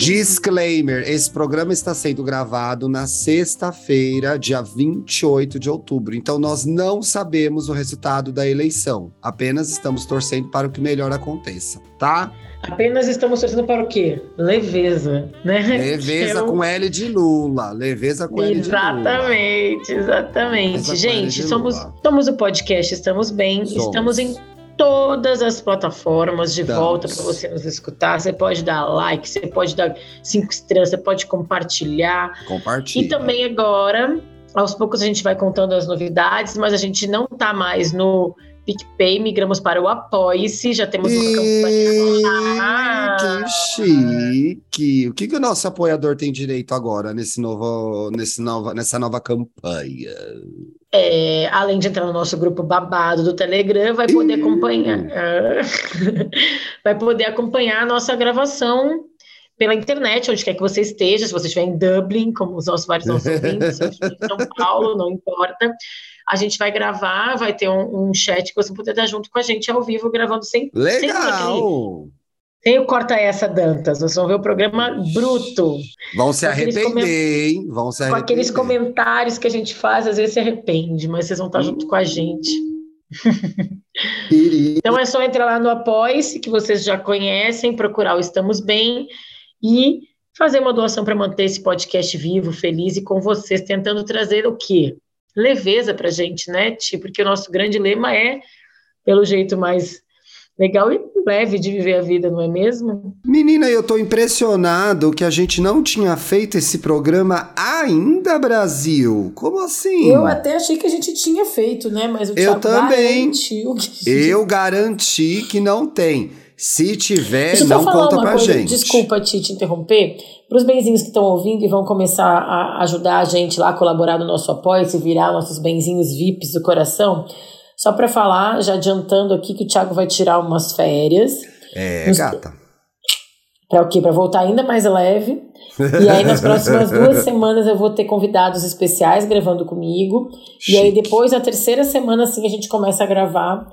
Disclaimer: esse programa está sendo gravado na sexta-feira, dia 28 de outubro. Então, nós não sabemos o resultado da eleição. Apenas estamos torcendo para o que melhor aconteça, tá? Apenas estamos torcendo para o quê? Leveza, né? Leveza com L de Lula. Leveza com L de Lula. Exatamente, exatamente. Gente, somos, somos o podcast Estamos Bem. Somos. Estamos em todas as plataformas de Estamos. volta para você nos escutar. Você pode dar like, você pode dar cinco estrelas, você pode compartilhar. Compartilha. E também agora, aos poucos a gente vai contando as novidades, mas a gente não está mais no PicPay, migramos para o Apoie-se, já temos uma campanha. Que chique! O que, que o nosso apoiador tem direito agora nesse novo, nesse nova, nessa nova campanha? É, além de entrar no nosso grupo babado do Telegram, vai poder acompanhar. vai poder acompanhar a nossa gravação pela internet, onde quer que você esteja, se você estiver em Dublin, como os nossos vários nossos ouvintes, se estiver em São Paulo, não importa. A gente vai gravar, vai ter um, um, chat que você poder estar junto com a gente ao vivo, gravando sem. Legal! Sem, o Corta Essa Dantas. Vocês vão ver o programa bruto. Vão se arrepender, hein? Vão se arrepender. Com aqueles comentários que a gente faz, às vezes se arrepende, mas vocês vão estar junto com a gente. então é só entrar lá no Apoia-se, que vocês já conhecem, procurar o Estamos Bem e fazer uma doação para manter esse podcast vivo, feliz e com vocês, tentando trazer o quê? Leveza para a gente, né, Ti? Porque o nosso grande lema é, pelo jeito mais legal e leve de viver a vida, não é mesmo? Menina, eu tô impressionado que a gente não tinha feito esse programa ainda, Brasil. Como assim? Eu até achei que a gente tinha feito, né? Mas o eu também. garantiu que... Eu garanti que não tem. Se tiver, não conta pra coisa. gente. Desculpa te, te interromper. Para os benzinhos que estão ouvindo e vão começar a ajudar a gente lá, colaborar no nosso apoio, se virar nossos benzinhos VIPs do coração, só para falar, já adiantando aqui que o Thiago vai tirar umas férias. É, nos... gata. Para o quê? Para voltar ainda mais leve. E aí, nas próximas duas semanas, eu vou ter convidados especiais gravando comigo. Chique. E aí, depois, na terceira semana, assim, a gente começa a gravar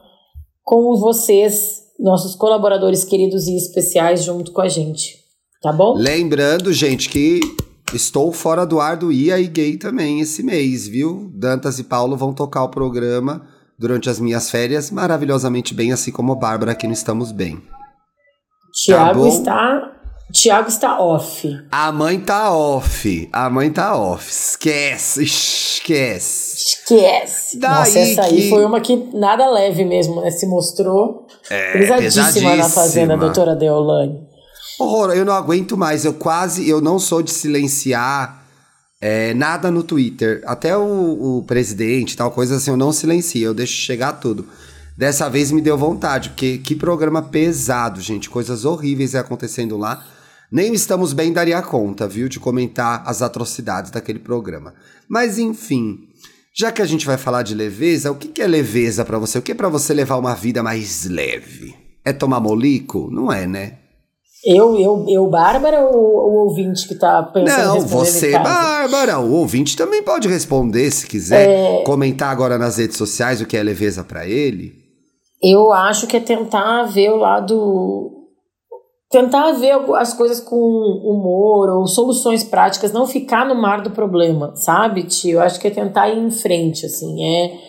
com vocês nossos colaboradores queridos e especiais junto com a gente. Tá bom? Lembrando, gente, que estou fora do ar do IA e Gay também esse mês, viu? Dantas e Paulo vão tocar o programa durante as minhas férias maravilhosamente bem, assim como a Bárbara aqui no Estamos Bem. Tiago tá está Tiago está off. A mãe tá off. A mãe tá off. Esquece, esquece. Esquece. Daí Nossa, essa que... aí foi uma que nada leve mesmo, né? Se mostrou é, pesadíssima, na fazenda, doutora Deolane. Horror, eu não aguento mais. Eu quase, eu não sou de silenciar é, nada no Twitter. Até o, o presidente, tal coisa assim, eu não silencio, eu deixo chegar tudo. Dessa vez me deu vontade, porque que programa pesado, gente. Coisas horríveis acontecendo lá. Nem estamos bem daria conta, viu, de comentar as atrocidades daquele programa. Mas enfim, já que a gente vai falar de leveza, o que é leveza para você? O que é para você levar uma vida mais leve? É tomar molico? Não é, né? Eu, eu, eu, Bárbara, ou o ouvinte que tá pensando Não, você, Bárbara. O ouvinte também pode responder se quiser. É... Comentar agora nas redes sociais o que é leveza para ele. Eu acho que é tentar ver o lado tentar ver as coisas com humor ou soluções práticas, não ficar no mar do problema, sabe, tio? Eu acho que é tentar ir em frente, assim, é...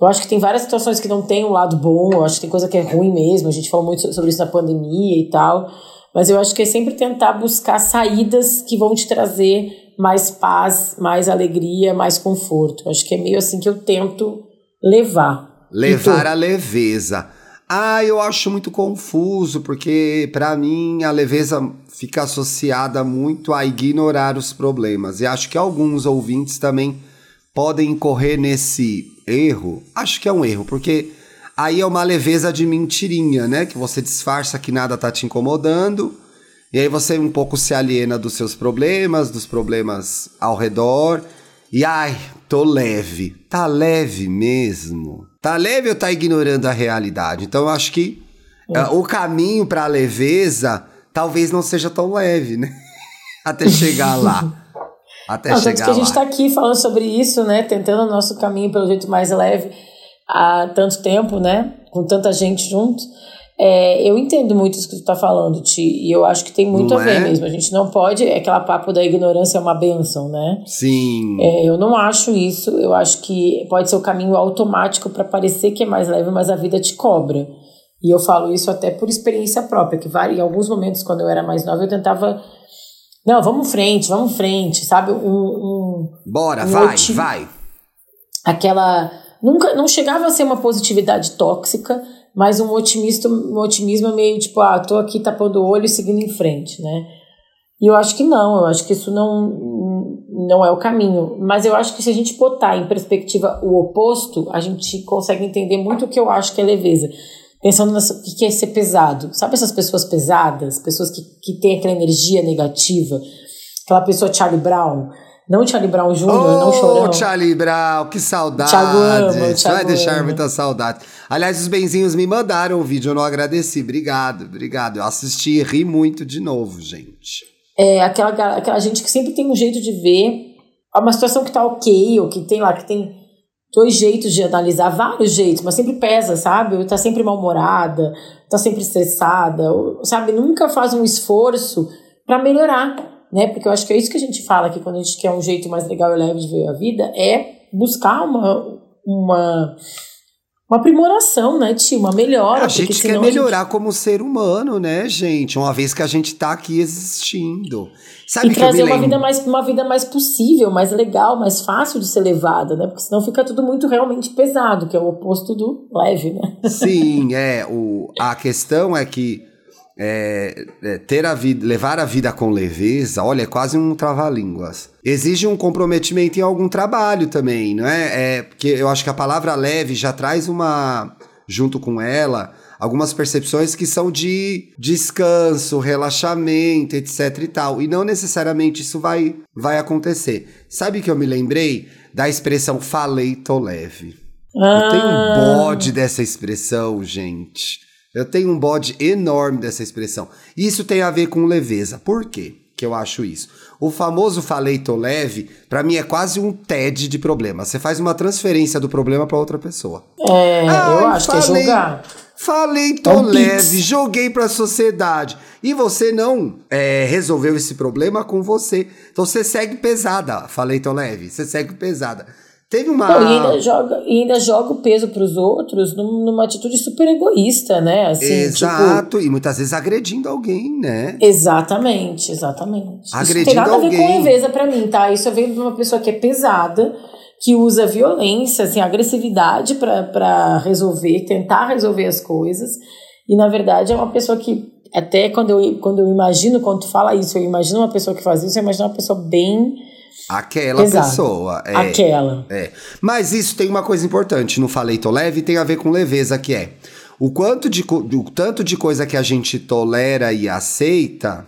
Eu acho que tem várias situações que não tem um lado bom, eu acho que tem coisa que é ruim mesmo, a gente falou muito sobre isso na pandemia e tal, mas eu acho que é sempre tentar buscar saídas que vão te trazer mais paz, mais alegria, mais conforto. Eu acho que é meio assim que eu tento levar. Levar a leveza. Ah, eu acho muito confuso, porque para mim a leveza fica associada muito a ignorar os problemas. E acho que alguns ouvintes também podem incorrer nesse erro. Acho que é um erro, porque aí é uma leveza de mentirinha, né? Que você disfarça que nada tá te incomodando. E aí você um pouco se aliena dos seus problemas, dos problemas ao redor. E ai, tô leve. Tá leve mesmo? Tá leve ou tá ignorando a realidade? Então eu acho que uh, o caminho pra leveza talvez não seja tão leve, né? Até chegar lá. Até não, chegar tanto que a gente lá. tá aqui falando sobre isso, né? Tentando o nosso caminho pelo jeito mais leve há tanto tempo, né? Com tanta gente junto. É, eu entendo muito isso que tu tá falando, Ti, e eu acho que tem muito Não a ver é? mesmo. A gente não pode, é aquela papo da ignorância é uma benção, né? Sim. É, eu não acho isso, eu acho que pode ser o caminho automático para parecer que é mais leve, mas a vida te cobra. E eu falo isso até por experiência própria, que em alguns momentos, quando eu era mais nova, eu tentava. Não, vamos frente, vamos frente, sabe? Um, um, Bora, um vai, vai. aquela nunca não chegava a ser uma positividade tóxica, mas um otimista, um otimismo meio tipo, ah, tô aqui tapando o olho e seguindo em frente, né? E eu acho que não, eu acho que isso não não é o caminho, mas eu acho que se a gente botar em perspectiva o oposto, a gente consegue entender muito o que eu acho que é leveza. Pensando nessa, o que é ser pesado. Sabe essas pessoas pesadas? Pessoas que, que têm aquela energia negativa? Aquela pessoa Charlie Brown? Não Charlie Brown Jr., não Ô, chorão. Charlie Brown, que saudade. Thiago ama, Vai deixar muita saudade. Aliás, os benzinhos me mandaram o vídeo, eu não agradeci. Obrigado, obrigado. Eu assisti e ri muito de novo, gente. é aquela, aquela gente que sempre tem um jeito de ver uma situação que tá ok, ou que tem lá, que tem dois jeitos de analisar, vários jeitos, mas sempre pesa, sabe? Ou tá sempre mal-humorada, tá sempre estressada, ou, sabe? Nunca faz um esforço para melhorar, né? Porque eu acho que é isso que a gente fala aqui quando a gente quer um jeito mais legal e leve de ver a vida, é buscar uma, uma, uma aprimoração, né, Tio? Uma melhora. a porque gente quer melhorar como ser humano, né, gente? Uma vez que a gente tá aqui existindo. Sabe e que trazer uma vida, mais, uma vida mais possível, mais legal, mais fácil de ser levada, né? Porque senão fica tudo muito realmente pesado, que é o oposto do leve, né? Sim, é. O, a questão é que é, é, ter a vida, levar a vida com leveza, olha, é quase um trava-línguas. Exige um comprometimento em algum trabalho também, não é? é? Porque eu acho que a palavra leve já traz uma, junto com ela, algumas percepções que são de descanso, relaxamento, etc e tal. E não necessariamente isso vai, vai acontecer. Sabe que eu me lembrei da expressão falei tô leve. Eu tenho Ah. um bode dessa expressão, gente. Eu tenho um bode enorme dessa expressão. Isso tem a ver com leveza. Por quê que eu acho isso? O famoso falei tô leve, pra mim é quase um TED de problema. Você faz uma transferência do problema pra outra pessoa. É, eu Ai, acho que é falei- julgar. Falei, tô É leve, pix. joguei pra sociedade. E você não é, resolveu esse problema com você. Então você segue pesada. Falei, tô leve. Você segue pesada. Teve uma. Não, e, ainda joga, e ainda joga o peso pros outros num- numa atitude super egoísta, né? Assim, tipo, Exato, e muitas vezes agredindo alguém, né? Exatamente, exatamente. Isso Agredindo tem nada a ver alguém. com leveza pra mim, tá? Isso vem de uma pessoa que é pesada, que usa violência, assim, agressividade pra resolver, tentar resolver as coisas. E na verdade é uma pessoa que, até quando eu, quando eu imagino, quando tu fala isso, eu imagino uma pessoa que faz isso, eu imagino uma pessoa bem Aquela pesada. pessoa. É, Aquela. é. Mas isso tem uma coisa importante, não falei tô leve, tem a ver com leveza, que é o quanto de o tanto de coisa que a gente tolera e aceita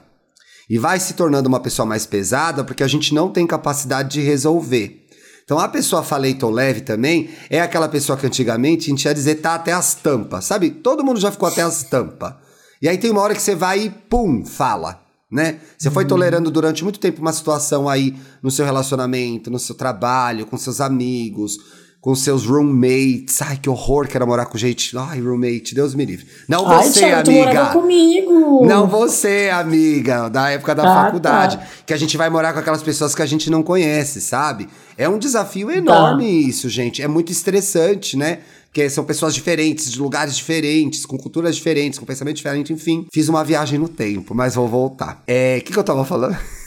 e vai se tornando uma pessoa mais pesada porque a gente não tem capacidade de resolver. Então a pessoa falei tô leve também é aquela pessoa que antigamente a gente ia dizer tá até as tampas, sabe? Todo mundo já ficou até as tampas. E aí tem uma hora que você vai e pum, fala, né? Você foi tolerando durante muito tempo uma situação aí no seu relacionamento, no seu trabalho, com seus amigos, com seus roommates. Ai, que horror que era morar com gente. Ai, roommate, Deus me livre. Não Ai, você, amiga. comigo. Não você, amiga, da época da Ah, faculdade. tá. Que a gente vai morar com aquelas pessoas que a gente não conhece, sabe? É um desafio enorme isso, gente. É muito estressante, né? Porque são pessoas diferentes, de lugares diferentes, com culturas diferentes, com pensamento diferente, enfim. Fiz uma viagem no tempo, mas vou voltar. É. O que, que eu tava falando?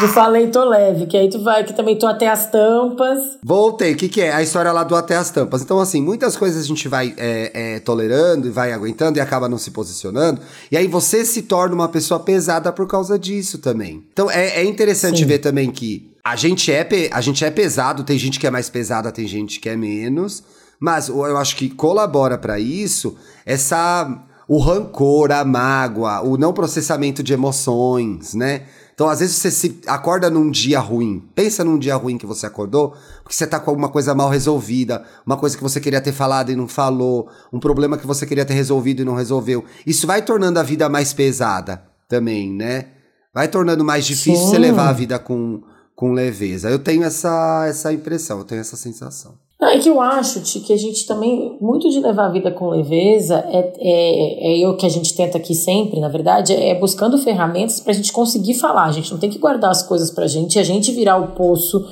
Eu falei, tô leve, que aí tu vai, que também tô até as tampas. Voltei, o que, que é? A história lá do até as tampas. Então, assim, muitas coisas a gente vai é, é, tolerando e vai aguentando e acaba não se posicionando. E aí você se torna uma pessoa pesada por causa disso também. Então, é, é interessante Sim. ver também que a gente, é, a gente é pesado, tem gente que é mais pesada, tem gente que é menos. Mas eu acho que colabora pra isso essa o rancor, a mágoa, o não processamento de emoções, né? Então, às vezes, você se acorda num dia ruim. Pensa num dia ruim que você acordou, porque você tá com alguma coisa mal resolvida, uma coisa que você queria ter falado e não falou, um problema que você queria ter resolvido e não resolveu. Isso vai tornando a vida mais pesada também, né? Vai tornando mais difícil Sim. você levar a vida com, com leveza. Eu tenho essa, essa impressão, eu tenho essa sensação. Não, é que eu acho, Ti, que a gente também, muito de levar a vida com leveza, é, é, é o que a gente tenta aqui sempre, na verdade, é buscando ferramentas pra gente conseguir falar. A gente não tem que guardar as coisas pra gente e a gente virar o poço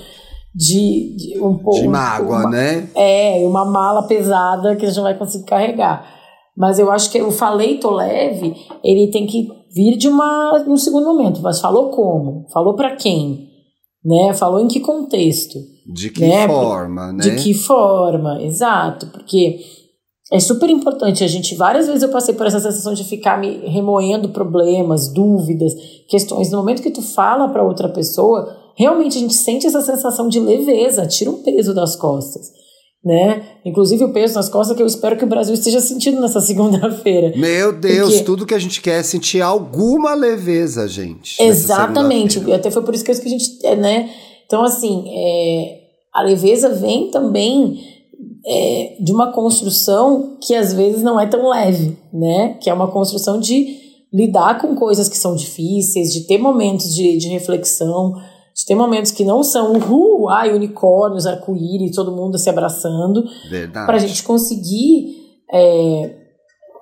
de, de um pouco. De mágoa, uma, né? É, uma mala pesada que a gente não vai conseguir carregar. Mas eu acho que o falei tô leve, ele tem que vir de uma num segundo momento. Mas falou como? Falou pra quem? Né? Falou em que contexto? De que Né? forma, né? De que forma, exato, porque é super importante. A gente, várias vezes eu passei por essa sensação de ficar me remoendo problemas, dúvidas, questões. No momento que tu fala para outra pessoa, realmente a gente sente essa sensação de leveza, tira um peso das costas. Né? Inclusive o peso nas costas que eu espero que o Brasil esteja sentindo nessa segunda-feira. Meu Deus, Porque- tudo que a gente quer é sentir alguma leveza, gente. Exatamente. E até foi por isso que eu que a gente. é, né? Então, assim, é, a leveza vem também é, de uma construção que às vezes não é tão leve, né? Que é uma construção de lidar com coisas que são difíceis, de ter momentos de, de reflexão, de ter momentos que não são uhul, ai, unicórnios, arco-íris, todo mundo se abraçando Verdade. para a gente conseguir é,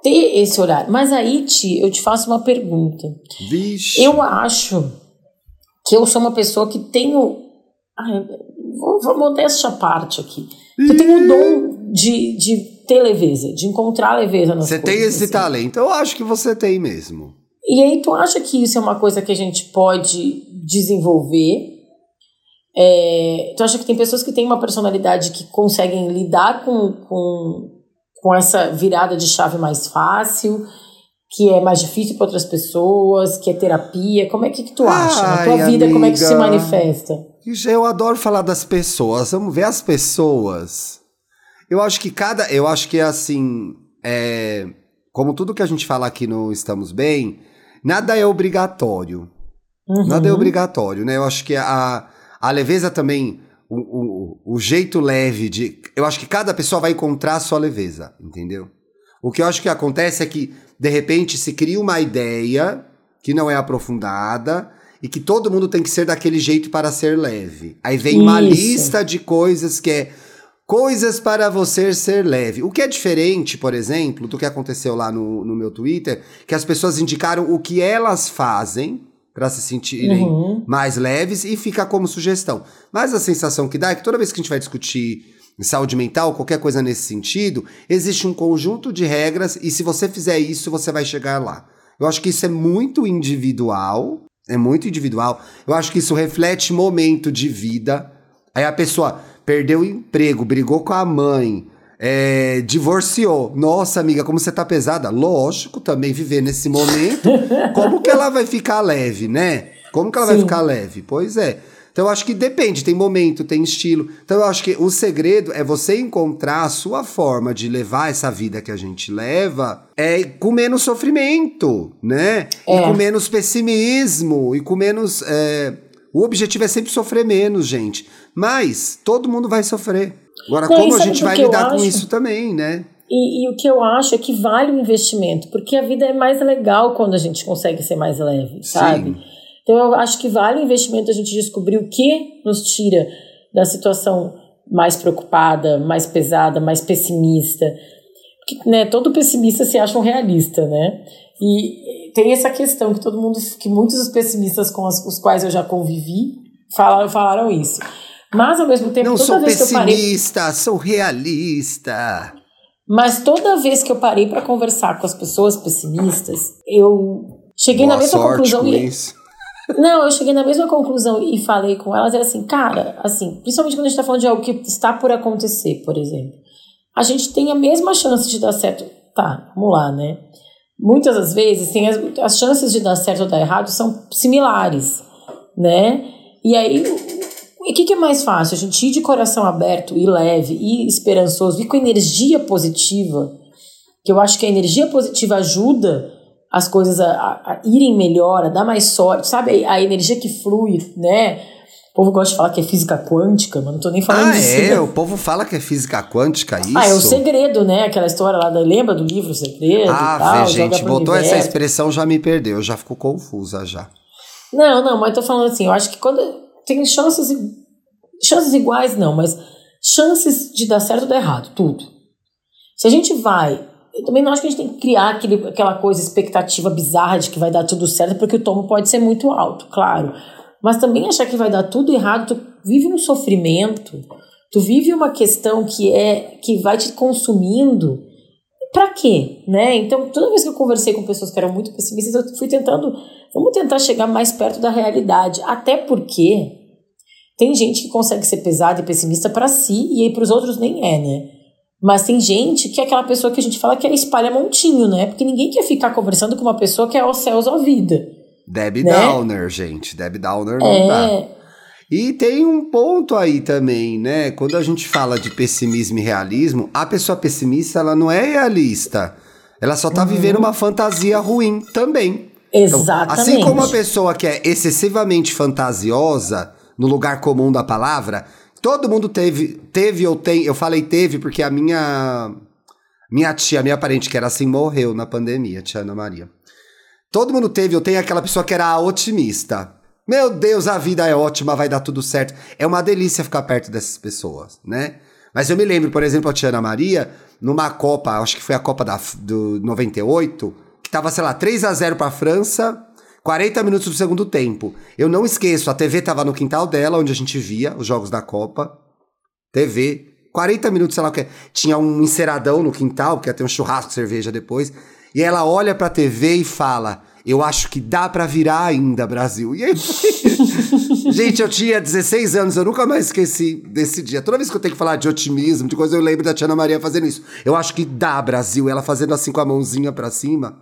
ter esse olhar. Mas aí, Ti, eu te faço uma pergunta. Vixe. Eu acho que eu sou uma pessoa que tenho. Ai, vou, modéstia à parte aqui. Eu tenho o dom de, de ter leveza, de encontrar leveza nas Você coisas. tem esse assim. talento. Eu acho que você tem mesmo. E aí, tu acha que isso é uma coisa que a gente pode desenvolver? É, tu acha que tem pessoas que têm uma personalidade que conseguem lidar com, com, com essa virada de chave mais fácil? Que é mais difícil para outras pessoas? Que é terapia? Como é que, que tu acha? Na tua Ai, vida, como é que se manifesta? Eu adoro falar das pessoas. Vamos ver as pessoas. Eu acho que cada. Eu acho que assim. É, como tudo que a gente fala aqui no Estamos Bem, nada é obrigatório. Uhum. Nada é obrigatório, né? Eu acho que a, a leveza também, o, o, o jeito leve de. Eu acho que cada pessoa vai encontrar a sua leveza, entendeu? O que eu acho que acontece é que, de repente, se cria uma ideia que não é aprofundada e que todo mundo tem que ser daquele jeito para ser leve. Aí vem uma Isso. lista de coisas que é coisas para você ser leve. O que é diferente, por exemplo, do que aconteceu lá no, no meu Twitter, que as pessoas indicaram o que elas fazem para se sentirem Uhum. mais leves e fica como sugestão. Mas a sensação que dá é que toda vez que a gente vai discutir saúde mental, qualquer coisa nesse sentido, existe um conjunto de regras e se você fizer isso, você vai chegar lá. Eu acho que isso é muito individual, é muito individual. Eu acho que isso reflete momento de vida. Aí a pessoa perdeu o emprego, brigou com a mãe, é, divorciou. Nossa, amiga, como você tá pesada. Lógico, também viver nesse momento. como que ela vai ficar leve, né? Como que ela vai Sim. ficar leve? Pois é. Então eu acho que depende, tem momento, tem estilo. Então eu acho que o segredo é você encontrar a sua forma de levar essa vida que a gente leva é com menos sofrimento, né? É. E com menos pessimismo e com menos. é, O objetivo é sempre sofrer menos, gente. Mas todo mundo vai sofrer. Agora, Não, como a gente vai lidar com isso também, né? E, e o que eu acho é que vale o investimento, porque a vida é mais legal quando a gente consegue ser mais leve, sabe? Então eu acho que vale o investimento a gente descobrir o que nos tira da situação mais preocupada, mais pesada, mais pessimista. Porque, né, todo pessimista se acha um realista, né? E tem essa questão que todo mundo, que muitos dos pessimistas com os, quais eu já convivi falaram, falaram isso. Mas ao mesmo tempo, Não toda sou vez que eu parei pessimista, sou realista. mas toda vez que eu parei para conversar com as pessoas pessimistas, eu cheguei Boa na mesma conclusão. com isso. Não, eu cheguei na mesma conclusão e falei com elas, era assim, cara, assim, principalmente quando a gente tá falando de algo que está por acontecer, por exemplo. A gente tem a mesma chance de dar certo. Tá, vamos lá, né? Muitas das vezes tem as, as chances de dar certo ou dar errado são similares, né? E aí, o que, que é mais fácil? A gente ir de coração aberto e leve e esperançoso e com energia positiva, que eu acho que a energia positiva ajuda as coisas a, a, irem melhor, a dar mais sorte, sabe? A, a energia que flui, né? O povo gosta de falar que é física quântica, mas não tô nem falando ah, disso. é? O povo fala que é física quântica, isso? Ah, é o segredo, né? Aquela história lá, da, lembra do livro Segredo ah, e tal? Vê, gente, botou essa expressão, já me perdeu, já ficou confusa já. Não, não, mas tô falando assim, eu acho que quando tem chances, chances iguais não, mas chances de dar certo ou dar errado, tudo. Se a gente vai eu também não acho que a gente tem que criar aquele, aquela coisa, expectativa bizarra de que vai dar tudo certo, porque o tomo pode ser muito alto, claro. Mas também achar que vai dar tudo errado, tu vive um sofrimento, tu vive uma questão que é que vai te consumindo. Pra quê? Né? Então, toda vez que eu conversei com pessoas que eram muito pessimistas, eu fui tentando, vamos tentar chegar mais perto da realidade. Até porque tem gente que consegue ser pesada e pessimista para si e aí para os outros nem é, né? Mas tem gente que é aquela pessoa que a gente fala que é espalha montinho, né? Porque ninguém quer ficar conversando com uma pessoa que é aos céus ou vida. Debbie né? Downer, gente. Debbie Downer não É. dá. E tem um ponto aí também, né? Quando a gente fala de pessimismo e realismo, a pessoa pessimista, ela não é realista. Ela só tá Uhum. vivendo uma fantasia ruim também. Então, Exatamente. assim como a pessoa que é excessivamente fantasiosa, no lugar comum da palavra, todo mundo teve, teve ou tem, eu falei teve porque a minha minha tia, minha parente que era assim, morreu na pandemia, tia Ana Maria. Todo mundo teve ou tem aquela pessoa que era a otimista. Meu Deus, a vida é ótima, vai dar tudo certo. É uma delícia ficar perto dessas pessoas, né? Mas eu me lembro, por exemplo, a tia Ana Maria, numa Copa, acho que foi a Copa da, do 98, que tava, sei lá, 3 a 0 pra França, 40 minutos do segundo tempo. Eu não esqueço, a TV tava no quintal dela, onde a gente via os jogos da Copa. TV, 40 minutos, sei lá o que. Tinha um enceradão no quintal, porque ia ter um churrasco, cerveja depois. E ela olha pra TV e fala: Eu acho que dá pra virar ainda, Brasil. E aí, gente, eu tinha 16 anos, eu nunca mais esqueci desse dia. Toda vez que eu tenho que falar de otimismo, de coisa, eu lembro da Tia Ana Maria fazendo isso. Eu acho que dá, Brasil. Ela fazendo assim com a mãozinha pra cima.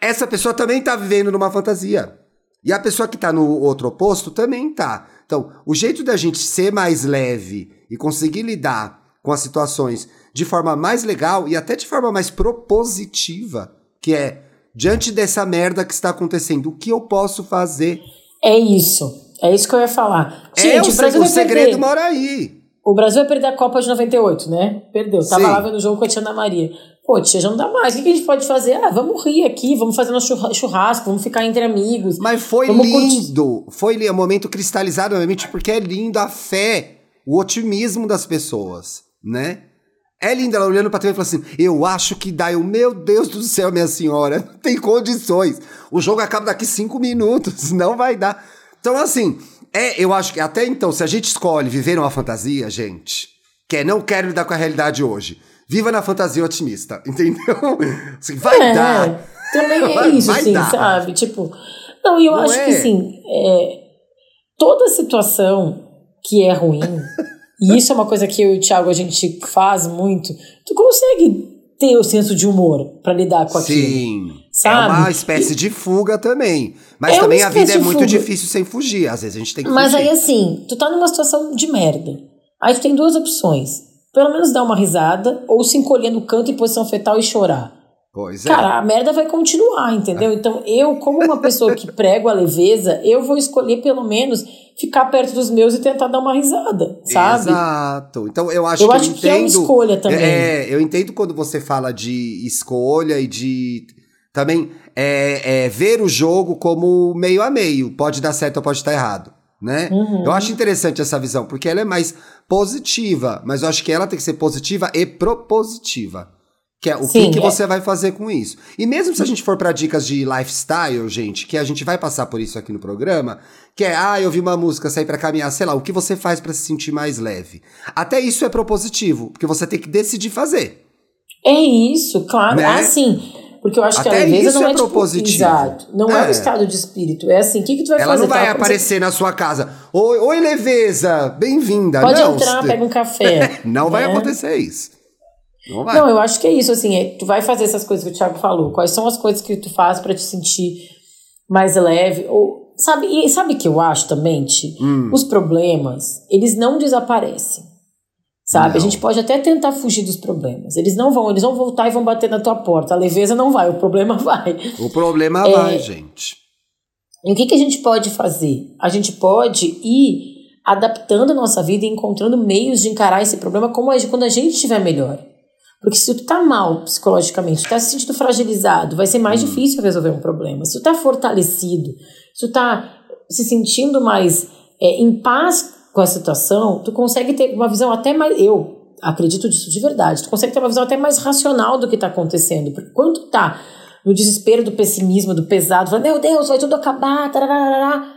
Essa pessoa também tá vivendo numa fantasia. E a pessoa que tá no outro oposto também tá. Então, o jeito da gente ser mais leve e conseguir lidar com as situações de forma mais legal e até de forma mais propositiva, que é diante dessa merda que está acontecendo, o que eu posso fazer? É isso. É isso que eu ia falar. é Gente, o, o Brasil o segredo perder. mora aí. O Brasil vai perder a Copa de 98, né? Perdeu. Tava Sim. lá vendo o jogo com a Tia Ana Maria. Pô, tia, já não dá mais. O que a gente pode fazer? Ah, vamos rir aqui, vamos fazer nosso churra- churrasco, vamos ficar entre amigos. Mas foi Vamos curtir. lindo. Foi lindo. É um momento cristalizado na minha mente, porque é lindo a fé, o otimismo das pessoas, né? É lindo ela olhando pra TV e falando assim: Eu acho que dá. Eu, meu Deus do céu, minha senhora, não tem condições. O jogo acaba daqui cinco minutos, não vai dar. Então, assim, é, eu acho que até então, se a gente escolhe viver uma fantasia, gente, que é não quero lidar com a realidade hoje, viva na fantasia otimista, entendeu? Assim, vai É, dar. Também é isso, assim, dar. sabe? Tipo, não, e eu Não acho é? que assim, é, toda situação que é ruim, e isso é uma coisa que eu e o Thiago a gente faz muito, tu consegue ter o senso de humor pra lidar com aquilo. Sim. Sabe? É uma espécie de fuga também. Mas É também a vida é muito fuga. difícil sem fugir. Às vezes a gente tem que Mas fugir. aí assim, tu tá numa situação de merda. Aí tu tem duas opções. Pelo menos dar uma risada ou se encolher no canto em posição fetal e chorar. Pois é. Cara, a merda vai continuar, entendeu? Então, eu, como uma pessoa que prego a leveza, eu vou escolher pelo menos ficar perto dos meus e tentar dar uma risada, sabe? Exato. Então eu acho Eu que acho eu que é uma entendo. escolha também. É, eu entendo quando você fala de escolha e de também é, é, ver o jogo como meio a meio. Pode dar certo ou pode estar errado. Né? Uhum. Eu acho interessante essa visão, porque ela é mais positiva, mas eu acho que ela tem que ser positiva e propositiva. Que é o Sim, que, que é. você vai fazer com isso. E mesmo se a gente for para dicas de lifestyle, gente, que a gente vai passar por isso aqui no programa, que é, ah, eu vi uma música, sair para caminhar, sei lá, o que você faz para se sentir mais leve. Até isso é propositivo, porque você tem que decidir fazer. É isso, claro. Né? Ah, sim. Porque eu acho que a Até leveza isso não é é, tipo, propositivo. exato. Não é. É. o estado de espírito. É assim, o que, que tu vai Ela fazer? não vai Tá? aparecer na sua casa. Oi, oi leveza, bem-vinda. Pode não, entrar, você- pega um café. Não vai né? acontecer isso. Não vai. Não, eu acho que é isso, assim, é, tu vai fazer essas coisas que o Thiago falou. Quais são as coisas que tu faz pra te sentir mais leve? Ou, sabe, e sabe o que eu acho também, Ti? Hum. Os problemas, eles não desaparecem. Sabe? Não. A gente pode até tentar fugir dos problemas. Eles não vão, eles vão voltar e vão bater na tua porta. A leveza não vai, o problema vai. O problema É. vai, gente. E o que, que a gente pode fazer? A gente pode ir adaptando a nossa vida e encontrando meios de encarar esse problema como é quando a gente estiver melhor. Porque se tu tá mal psicologicamente, tu tá se sentindo fragilizado, vai ser mais difícil resolver um problema. Se tu tá fortalecido, se tu tá se sentindo mais é, em paz com a situação, tu consegue ter uma visão até mais. Eu acredito disso de verdade. Tu consegue ter uma visão até mais racional do que tá acontecendo. Porque quando tu tá no desespero do pessimismo, do pesado, falando, meu Deus, vai tudo acabar, tarará.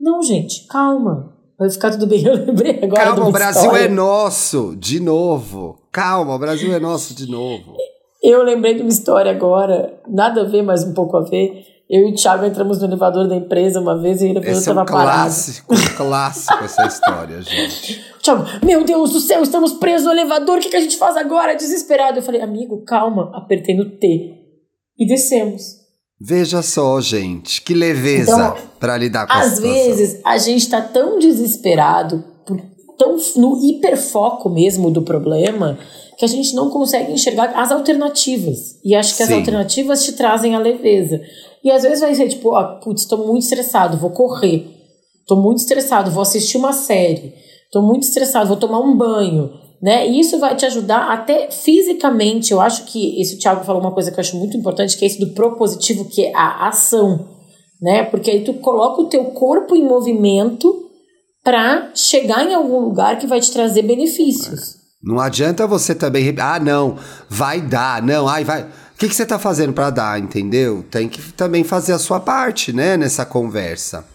Não, gente, calma. Vai ficar tudo bem. Eu lembrei agora. Calma, o Brasil história. é nosso, de novo. Calma, o Brasil é nosso de novo. Eu lembrei de uma história agora, nada a ver, mas um pouco a ver. Eu e o Thiago entramos no elevador da empresa uma vez e o elevador Esse é um estava parado. clássico, clássico essa história, gente. Thiago, meu Deus do céu, estamos presos no elevador, o que, que a gente faz agora? Desesperado. Eu falei, amigo, calma. Apertei no T e descemos. Veja só, gente, que leveza Então, pra lidar com a Às vezes a gente tá tão desesperado, tão no hiperfoco mesmo do problema, que a gente não consegue enxergar as alternativas. E acho que as Sim. alternativas te trazem a leveza. E às vezes vai ser tipo, ó, putz, tô muito estressado, vou correr. Tô muito estressado, vou assistir uma série. Tô muito estressado, vou tomar um banho. Né? E isso vai te ajudar até fisicamente. Eu acho que esse Thiago falou uma coisa que eu acho muito importante, que é esse do propositivo, que é a ação né? Porque aí tu coloca o teu corpo em movimento para chegar em algum lugar que vai te trazer benefícios. Não adianta você também. Ah, não, vai dar, não, ai, vai. O que, que você tá fazendo pra dar, entendeu? Tem que também fazer a sua parte, né, nessa conversa.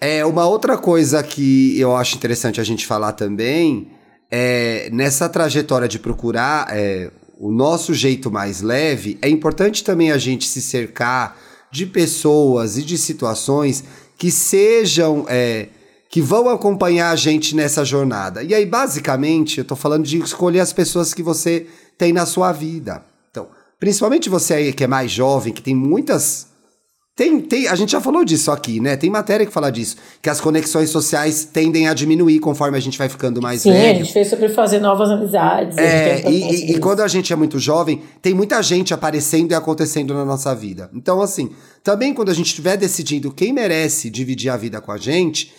É, uma outra coisa que eu acho interessante a gente falar também é nessa trajetória de procurar é, o nosso jeito mais leve, é importante também a gente se cercar de pessoas e de situações que sejam. é, que vão acompanhar a gente nessa jornada. E aí, basicamente, eu tô falando de escolher as pessoas que você tem na sua vida. Principalmente você aí que é mais jovem, que tem muitas. Tem, tem, a gente já falou disso aqui, né? Tem matéria que fala disso. Que as conexões sociais tendem a diminuir conforme a gente vai ficando mais Sim, a velho. gente fez sobre fazer novas amizades. a É, e, e- e quando a gente é muito jovem, tem muita gente aparecendo e acontecendo na nossa vida. Então, assim, também quando a gente estiver decidindo quem merece dividir a vida com a gente,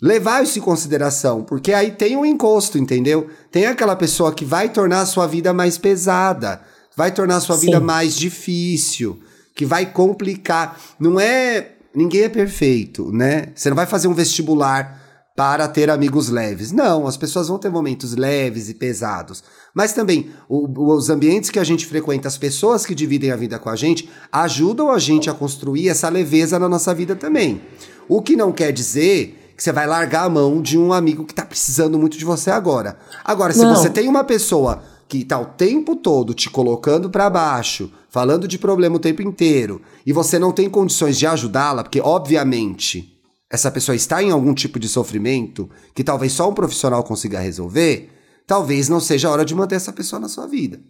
levar isso em consideração, porque aí tem um encosto, entendeu? Tem aquela pessoa que vai tornar a sua vida mais pesada, vai tornar a sua vida Sim. mais difícil, que vai complicar. Não é. Ninguém é perfeito, né? Você não vai fazer um vestibular para ter amigos leves. Não, as pessoas vão ter momentos leves e pesados. Mas também, o- os ambientes que a gente frequenta, as pessoas que dividem a vida com a gente, ajudam a gente a construir essa leveza na nossa vida também. O que não quer dizer que você vai largar a mão de um amigo que está precisando muito de você agora. Agora, se Não. você tem uma pessoa que tá o tempo todo te colocando para baixo, falando de problema o tempo inteiro, e você não tem condições de ajudá-la, porque obviamente essa pessoa está em algum tipo de sofrimento que talvez só um profissional consiga resolver, talvez não seja a hora de manter essa pessoa na sua vida.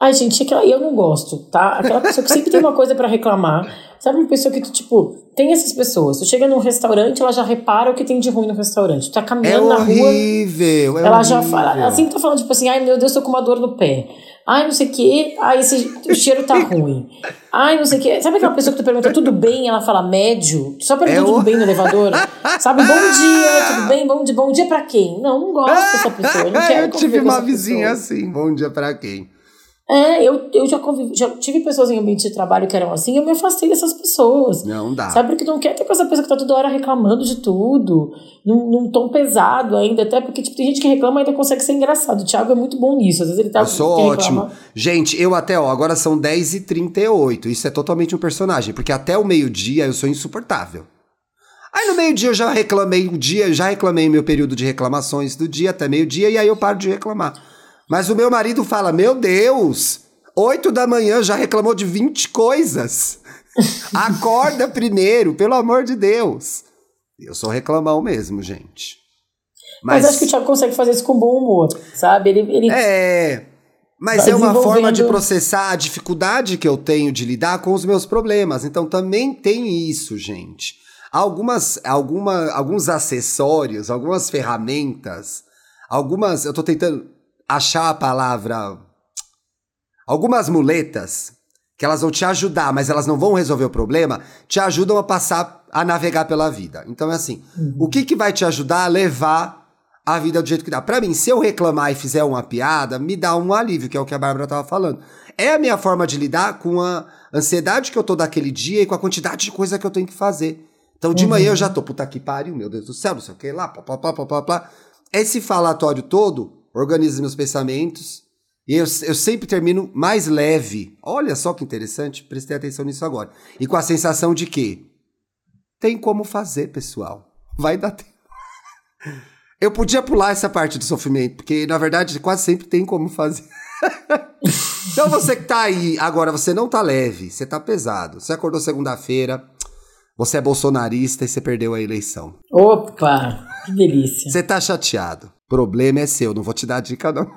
Ai, gente, aquela, eu não gosto, tá? Aquela pessoa que sempre tem uma coisa pra reclamar. Sabe uma pessoa que tu, tipo, tem essas pessoas. Tu chega num restaurante, ela já repara o que tem de ruim no restaurante. Tu tá É caminhando na rua. horrível, é ela já horrível. fala, assim tá falando, tipo assim, ai meu Deus, tô com uma dor no pé. Ai, não sei o que, ai, esse, o cheiro tá ruim. Ai, não sei o que. Sabe aquela pessoa que tu pergunta tudo bem, ela fala médio? Só pergunta É tudo o- bem no elevador. Sabe, bom dia, tudo bem, bom dia, bom dia pra quem? Não, não gosto dessa pessoa. Eu não quero eu tive uma vizinha pessoa. assim, bom dia pra quem? É, eu, eu já, convivi, já tive pessoas em ambiente de trabalho que eram assim, eu me afastei dessas pessoas. Não dá. Sabe, porque não quer ter com essa pessoa que tá toda hora reclamando de tudo, num, num tom pesado ainda, até porque tipo, tem gente que reclama e ainda consegue ser engraçado. O Thiago é muito bom nisso, às vezes ele tá. Eu sou ótimo. Gente, eu até, ó, agora são 10h38. Isso é totalmente um personagem, porque até o meio-dia eu sou insuportável. Aí no meio-dia eu já reclamei um dia, já reclamei meu período de reclamações do dia até meio-dia, e aí eu paro de reclamar. Mas o meu marido fala: Meu Deus, 8 da manhã já reclamou de 20 coisas. Acorda primeiro, pelo amor de Deus. Eu sou reclamão mesmo, gente. Mas, acho que o Thiago consegue fazer isso com bom humor, sabe? Ele, ele É. Mas é uma forma de processar a dificuldade que eu tenho de lidar com os meus problemas. Então também tem isso, gente. Algumas, alguma, alguns acessórios, algumas ferramentas algumas. Eu tô tentando achar a palavra. Algumas muletas que elas vão te ajudar, mas elas não vão resolver o problema, te ajudam a passar a navegar pela vida. Então é assim, uhum. o que, que vai te ajudar a levar a vida do jeito que dá? Para mim, se eu reclamar e fizer uma piada, me dá um alívio, que é o que a Bárbara tava falando. É a minha forma de lidar com a ansiedade que eu tô daquele dia e com a quantidade de coisa que eu tenho que fazer. Então, de uhum. manhã eu já tô, puta que pariu, meu Deus do céu, não sei o que lá, plá, plá, plá, plá, plá. Esse falatório todo organiza meus pensamentos, e eu, eu sempre termino mais leve. Olha só que interessante, prestei atenção nisso agora. E com a sensação de que tem como fazer, pessoal. Vai dar tempo. Eu podia pular essa parte do sofrimento, porque na verdade quase sempre tem como fazer. então você que tá aí, agora você não tá leve, você tá pesado. Você acordou segunda-feira, você é bolsonarista e você perdeu a eleição. Opa, que delícia. Você tá chateado. Problema é seu, não vou te dar dica não.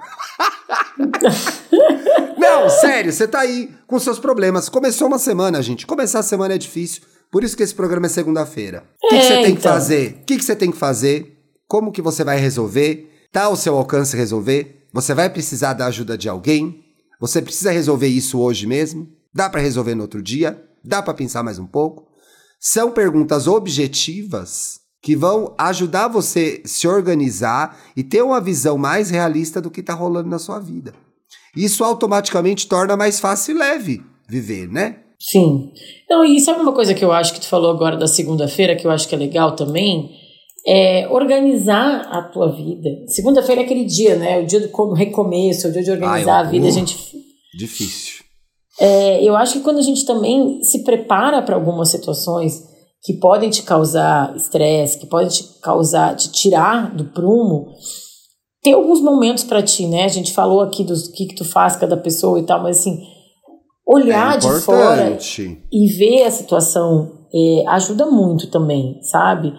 não, sério, você tá aí com seus problemas. Começou uma semana, gente. Começar a semana é difícil. Por isso que esse programa é segunda-feira. O que, você tem que então. fazer? O que, que você tem que fazer? Como que você vai resolver? Tá ao seu alcance resolver? Você vai precisar da ajuda de alguém? Você precisa resolver isso hoje mesmo? Dá para resolver no outro dia? Dá para pensar mais um pouco? São perguntas objetivas que vão ajudar você se organizar e ter uma visão mais realista do que está rolando na sua vida. Isso automaticamente torna mais fácil e leve viver, né? Sim. Não, e sabe uma coisa que eu acho que tu falou agora da segunda-feira, que eu acho que é legal também? É organizar a tua vida. Segunda-feira é aquele dia, né? O dia do recomeço, o dia de organizar Ai, a vida. Uh, a gente. Difícil. É, eu acho que quando a gente também se prepara para algumas situações que podem te causar estresse, que podem te causar, te tirar do prumo, tem alguns momentos para ti, né? A gente falou aqui dos que, que tu faz cada pessoa e tal, mas assim, olhar é de fora e ver a situação é, ajuda muito também, sabe?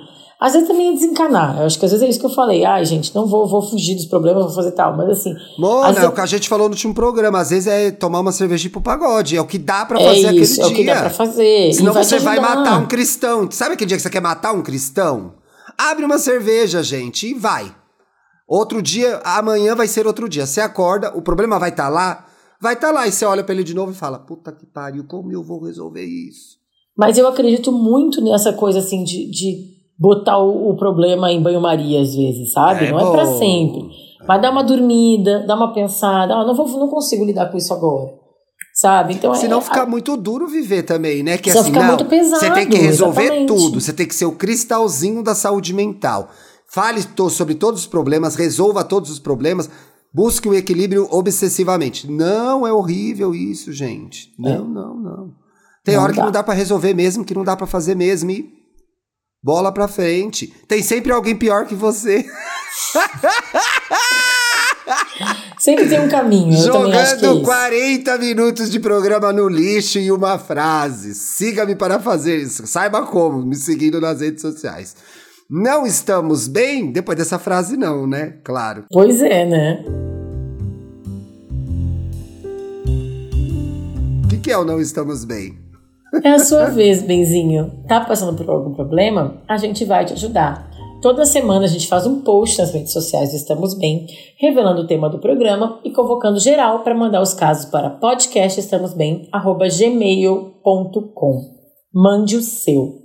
Às vezes também é desencanar. Eu acho que às vezes é isso que eu falei. Ai, gente, não vou, vou fugir dos problemas, vou fazer tal. Mas assim. Mona, vezes... é o que a gente falou no último programa. Às vezes é tomar uma cervejinha pro pagode. É o que dá para fazer é isso, aquele dia. É o que dá pra fazer. Senão vai você vai matar um cristão. Sabe aquele dia que você quer matar um cristão? Abre uma cerveja, gente, e vai. Outro dia, amanhã vai ser outro dia. Você acorda, o problema vai estar tá lá, vai estar tá lá. E você olha pra ele de novo e fala: Puta que pariu, como eu vou resolver isso? Mas eu acredito muito nessa coisa assim de, de botar o, o problema em banho-maria às vezes, sabe? É não bom. é para sempre. Mas dá uma dormida, dá uma pensada, ah, não vou, não consigo lidar com isso agora. Sabe? Então Se é, não fica a... muito duro viver também, né? Que assim, não, muito pesado, você tem que resolver exatamente. tudo, você tem que ser o cristalzinho da saúde mental. Fale sobre todos os problemas, resolva todos os problemas, busque o equilíbrio obsessivamente. Não é horrível isso, gente. Não, é. não, não. Tem não hora dá. que não dá para resolver mesmo, que não dá para fazer mesmo e Bola pra frente. Tem sempre alguém pior que você. Sempre tem um caminho. Jogando é 40 minutos de programa no lixo e uma frase. Siga-me para fazer isso. Saiba como, me seguindo nas redes sociais. Não estamos bem? Depois dessa frase, não, né? Claro. Pois é, né? O que, que é o não estamos bem? É a sua vez, Benzinho. Tá passando por algum problema? A gente vai te ajudar. Toda semana a gente faz um post nas redes sociais do Estamos Bem, revelando o tema do programa e convocando geral para mandar os casos para podcastestamosbem@gmail.com. Mande o seu.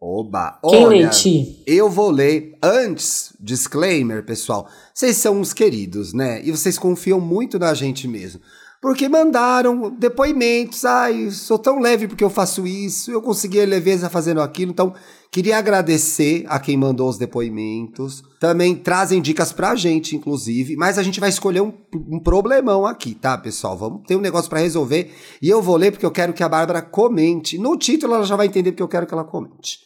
Oba! Quem Olha, lê, Eu vou ler. Antes, disclaimer, pessoal. Vocês são uns queridos, né? E vocês confiam muito na gente mesmo porque mandaram depoimentos. Ai, sou tão leve porque eu faço isso, eu consegui leveza fazendo aquilo. Então, queria agradecer a quem mandou os depoimentos. Também trazem dicas pra gente, inclusive. Mas a gente vai escolher um, um problemão aqui, tá, pessoal? Vamos ter um negócio para resolver. E eu vou ler porque eu quero que a Bárbara comente. No título ela já vai entender porque eu quero que ela comente.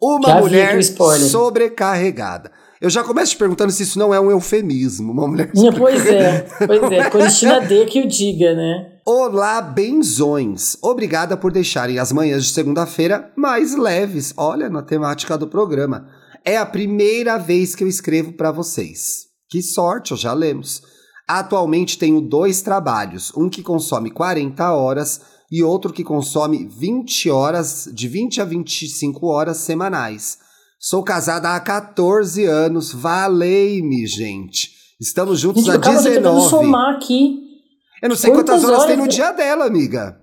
Uma já mulher sobrecarregada. Eu já começo te perguntando se isso não é um eufemismo, uma mulher. Pois é, pois é. Cristina D que o diga, né? Olá, benzões! Obrigada por deixarem as manhãs de segunda-feira mais leves. Olha, na temática do programa. É a primeira vez que eu escrevo para vocês. Que sorte, já lemos. Atualmente tenho dois trabalhos, um que consome 40 horas e outro que consome 20 horas, de 20 a 25 horas semanais. Sou casada há 14 anos, valei-me, gente. Estamos juntos Gente, há calma, eu tô tentando 19. somar aqui. Eu não sei Quantas quantas, horas, horas tem no é? dia dela, amiga.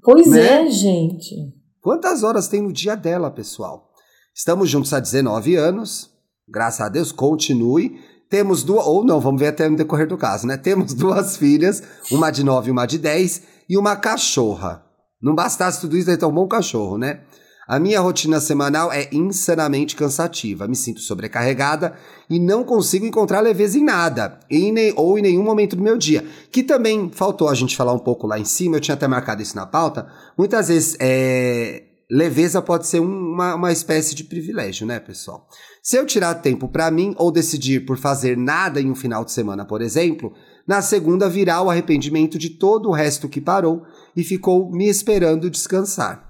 Pois Né? é, gente. Quantas horas tem no dia dela, pessoal? Estamos juntos há 19 anos. Graças a Deus, continue. Temos duas, ou não, vamos ver até no decorrer do caso, né? Temos duas filhas, uma de 9 e uma de 10, e uma cachorra. Não bastasse tudo isso, daí ter um bom cachorro, né? A minha rotina semanal é insanamente cansativa. Me sinto sobrecarregada e não consigo encontrar leveza em nada, em nem, ou em nenhum momento do meu dia. Que também faltou a gente falar um pouco lá em cima, eu tinha até marcado isso na pauta. Muitas vezes, é, leveza pode ser um- uma, uma espécie de privilégio, né, pessoal? Se eu tirar tempo pra mim ou decidir por fazer nada em um final de semana, por exemplo, na segunda virá o arrependimento de todo o resto que parou e ficou me esperando descansar.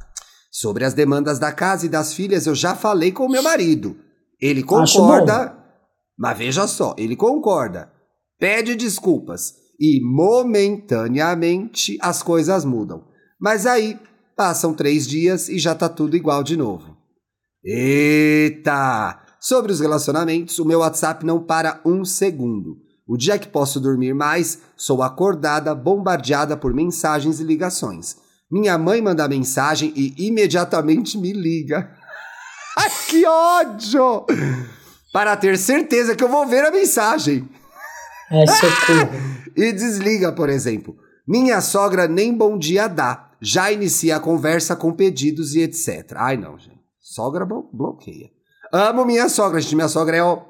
Sobre as demandas da casa e das filhas, eu já falei com o meu marido. Ele concorda, mas veja só, ele concorda, pede desculpas e momentaneamente as coisas mudam. Mas aí passam três dias e já tá tudo igual de novo. Eita! Sobre os relacionamentos, o meu WhatsApp não para um segundo. O dia que posso dormir mais, sou acordada, bombardeada por mensagens e ligações. Minha mãe manda mensagem e imediatamente me liga. Ai, que ódio! Para ter certeza que eu vou ver a mensagem. É socorro. E desliga, por exemplo. Minha sogra nem bom dia dá. Já inicia a conversa com pedidos e etc. Ai, não, gente. Sogra blo- bloqueia. Amo minha sogra, gente. Minha sogra é, ó.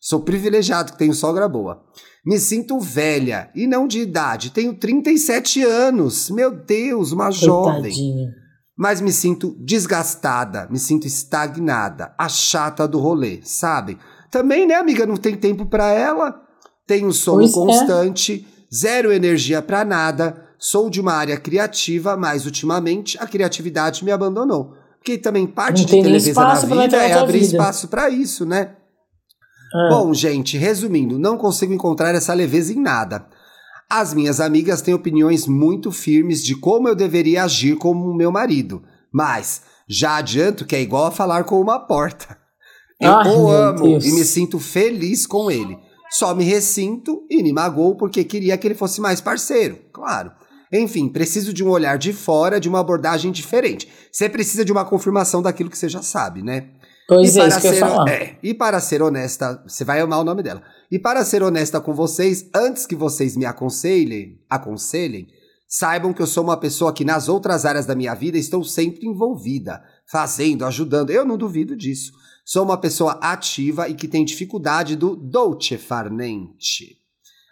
Sou privilegiado que tenho sogra boa. Me sinto velha e não de idade. Tenho 37 anos. Meu Deus, uma jovem. Coitadinha. Mas me sinto desgastada, me sinto estagnada, a chata do rolê, sabe? Também, né, amiga, não tem tempo pra ela. Tenho sono Pois é. constante, zero energia pra nada. Sou de uma área criativa, mas ultimamente a criatividade me abandonou. Porque também parte Não de leveza na vida é abrir vida. espaço pra isso, né? Ah, Bom, gente, resumindo, não consigo encontrar essa leveza em nada. As minhas amigas têm opiniões muito firmes de como eu deveria agir como meu marido, mas já adianto que é igual a falar com uma porta. Eu Ai, o amo Deus. e me sinto feliz com ele. Só me ressinto e me magoo porque queria que ele fosse mais parceiro, claro. Enfim, preciso de um olhar de fora, de uma abordagem diferente. Você precisa de uma confirmação daquilo que você já sabe, né? Pois E é, para isso que eu ia ser- falar. é, e para ser honesta, você vai amar o nome dela. E para ser honesta com vocês, antes que vocês me aconselhem, aconselhem, saibam que eu sou uma pessoa que nas outras áreas da minha vida estou sempre envolvida, fazendo, ajudando. Eu não duvido disso. Sou uma pessoa ativa e que tem dificuldade do dolce far niente.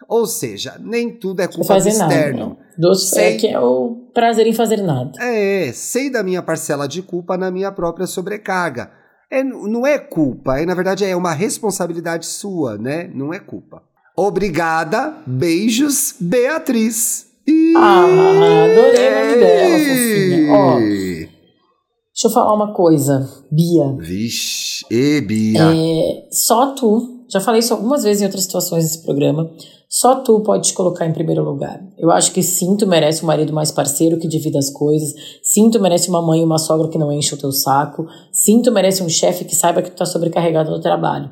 Ou seja, nem tudo é culpa do fazer nada. externo. Né? Doce Sei. é que é o prazer em fazer nada. É, sei da minha parcela de culpa na minha própria sobrecarga. É, não é culpa, é, na verdade é uma responsabilidade sua, né? Não é culpa. Obrigada, beijos, Beatriz. Ih, Ah, adorei o nome dela, fofinha. Ó, deixa eu falar uma coisa, Bia. Vixe, e Bia. É, só tu, já falei isso algumas vezes em outras situações desse programa, só tu pode te colocar em primeiro lugar. Eu acho que sim, tu merece um marido mais parceiro que divida as coisas. Sim, tu merece uma mãe e uma sogra que não enche o teu saco. Sim, tu merece um chefe que saiba que tu tá sobrecarregado no trabalho.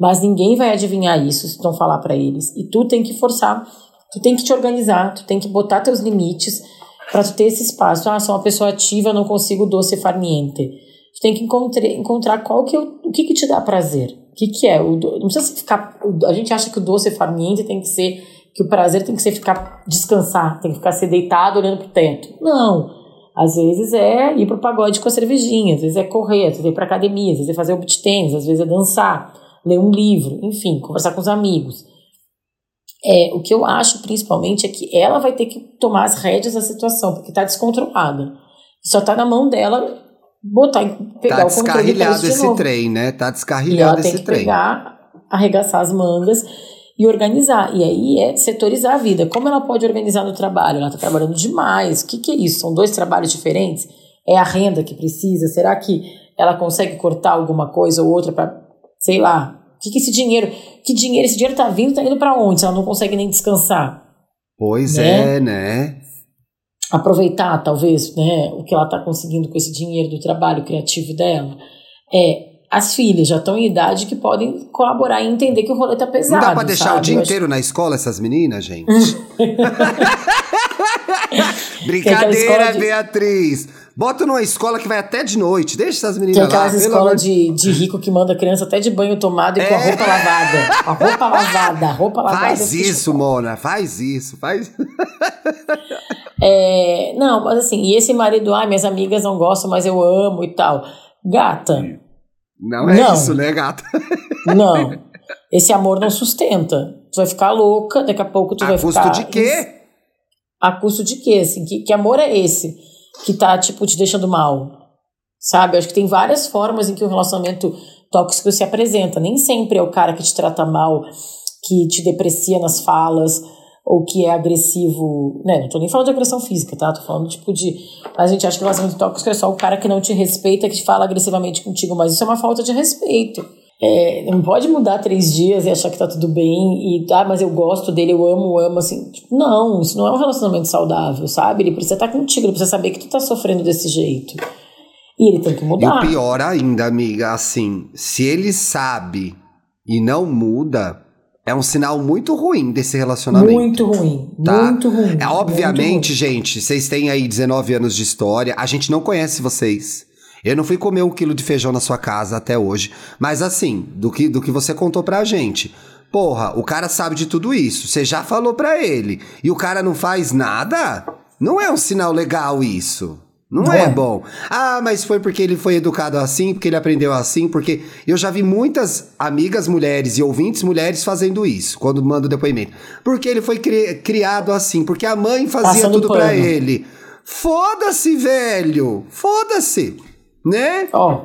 Mas ninguém vai adivinhar isso se tu não falar pra eles. E tu tem que forçar, tu tem que te organizar, tu tem que botar teus limites pra tu ter esse espaço. Ah, sou uma pessoa ativa, não consigo doce farniente. Tu tem que encontre- encontrar qual que é o, o que que te dá prazer. Que que é? O, do- não precisa ficar... A gente acha que o doce farniente tem que ser... Que o prazer tem que ser ficar... Descansar. Tem que ficar ser deitado olhando pro teto. Não. Às vezes é ir pro pagode com a cervejinha. Às vezes é correr. Às vezes é ir pra academia. Às vezes é fazer o beat tênis. Às vezes é dançar. Ler um livro. Enfim, conversar com os amigos. É, o que eu acho principalmente é que ela vai ter que tomar as rédeas da situação, porque tá descontrolada. Só tá na mão dela botar, pegar Tá o controle pôr descarrilhado de esse trem, né? Tá E ela descarrilhado tem esse que trem. pegar, arregaçar as mangas e organizar. E aí é setorizar a vida. Como ela pode organizar no trabalho? Ela tá trabalhando demais. O que, que é isso? São dois trabalhos diferentes? É a renda que precisa? Será que ela consegue cortar alguma coisa ou outra para, sei lá, o que, que esse dinheiro, que dinheiro, esse dinheiro tá vindo, tá indo para onde? Ela não consegue nem descansar. Pois Né? é, né? Aproveitar talvez né, o que ela está conseguindo com esse dinheiro do trabalho criativo dela. É, as filhas já estão em idade que podem colaborar e entender que o rolê tá pesado. Não dá pra deixar sabe? o dia Eu acho- inteiro na escola essas meninas, gente? Brincadeira, de- Beatriz. Bota numa escola que vai até de noite. Deixa essas meninas Tem aquelas amor escolas de, de rico que manda a criança até de banho tomado e com a É. roupa lavada. A roupa lavada, a roupa lavada. Faz isso, Mona. Faz isso. Faz. É, não, mas assim, e esse marido, ai, minhas amigas não gostam, mas eu amo e tal. Gata, Não é Não. isso, né, gata? não. Esse amor não sustenta. Tu vai ficar louca, daqui a pouco tu A vai custo ficar. de quê? A custo de quê? Assim, que, que amor é esse que tá, tipo, te deixando mal? Sabe? Eu acho que tem várias formas em que o relacionamento tóxico se apresenta. Nem sempre é o cara que te trata mal, que te deprecia nas falas, ou que é agressivo. Né? Não tô nem falando de agressão física, tá? Tô falando, tipo, de. A gente acha que relacionamento tóxico é só o cara que não te respeita, que fala agressivamente contigo, mas isso é uma falta de respeito. É, não pode mudar três dias e achar que tá tudo bem e, ah, mas eu gosto dele, eu amo, amo, assim. Tipo, não, isso não é um relacionamento saudável, sabe? Ele precisa estar contigo, ele precisa saber que tu tá sofrendo desse jeito. E ele tem que E mudar. o pior ainda, amiga, assim, se ele sabe e não muda, é um sinal muito ruim desse relacionamento. Muito ruim, Tá? muito ruim. É, obviamente, muito gente, vocês têm aí 19 anos de história, a gente não conhece vocês. Eu não fui comer um quilo de feijão na sua casa até hoje, mas assim, do que, do que você contou pra gente. Porra, o cara sabe de tudo isso, você já falou pra ele, e o cara não faz nada? Não é um sinal legal isso. Não, Não é, é. bom. Ah, mas foi porque ele foi educado assim, porque ele aprendeu assim, porque eu já vi muitas amigas mulheres e ouvintes mulheres fazendo isso, quando mando depoimento. Porque ele foi cri- criado assim, porque a mãe fazia Passando tudo pra pano. ele. Foda-se, velho! Foda-se! Né? Ó,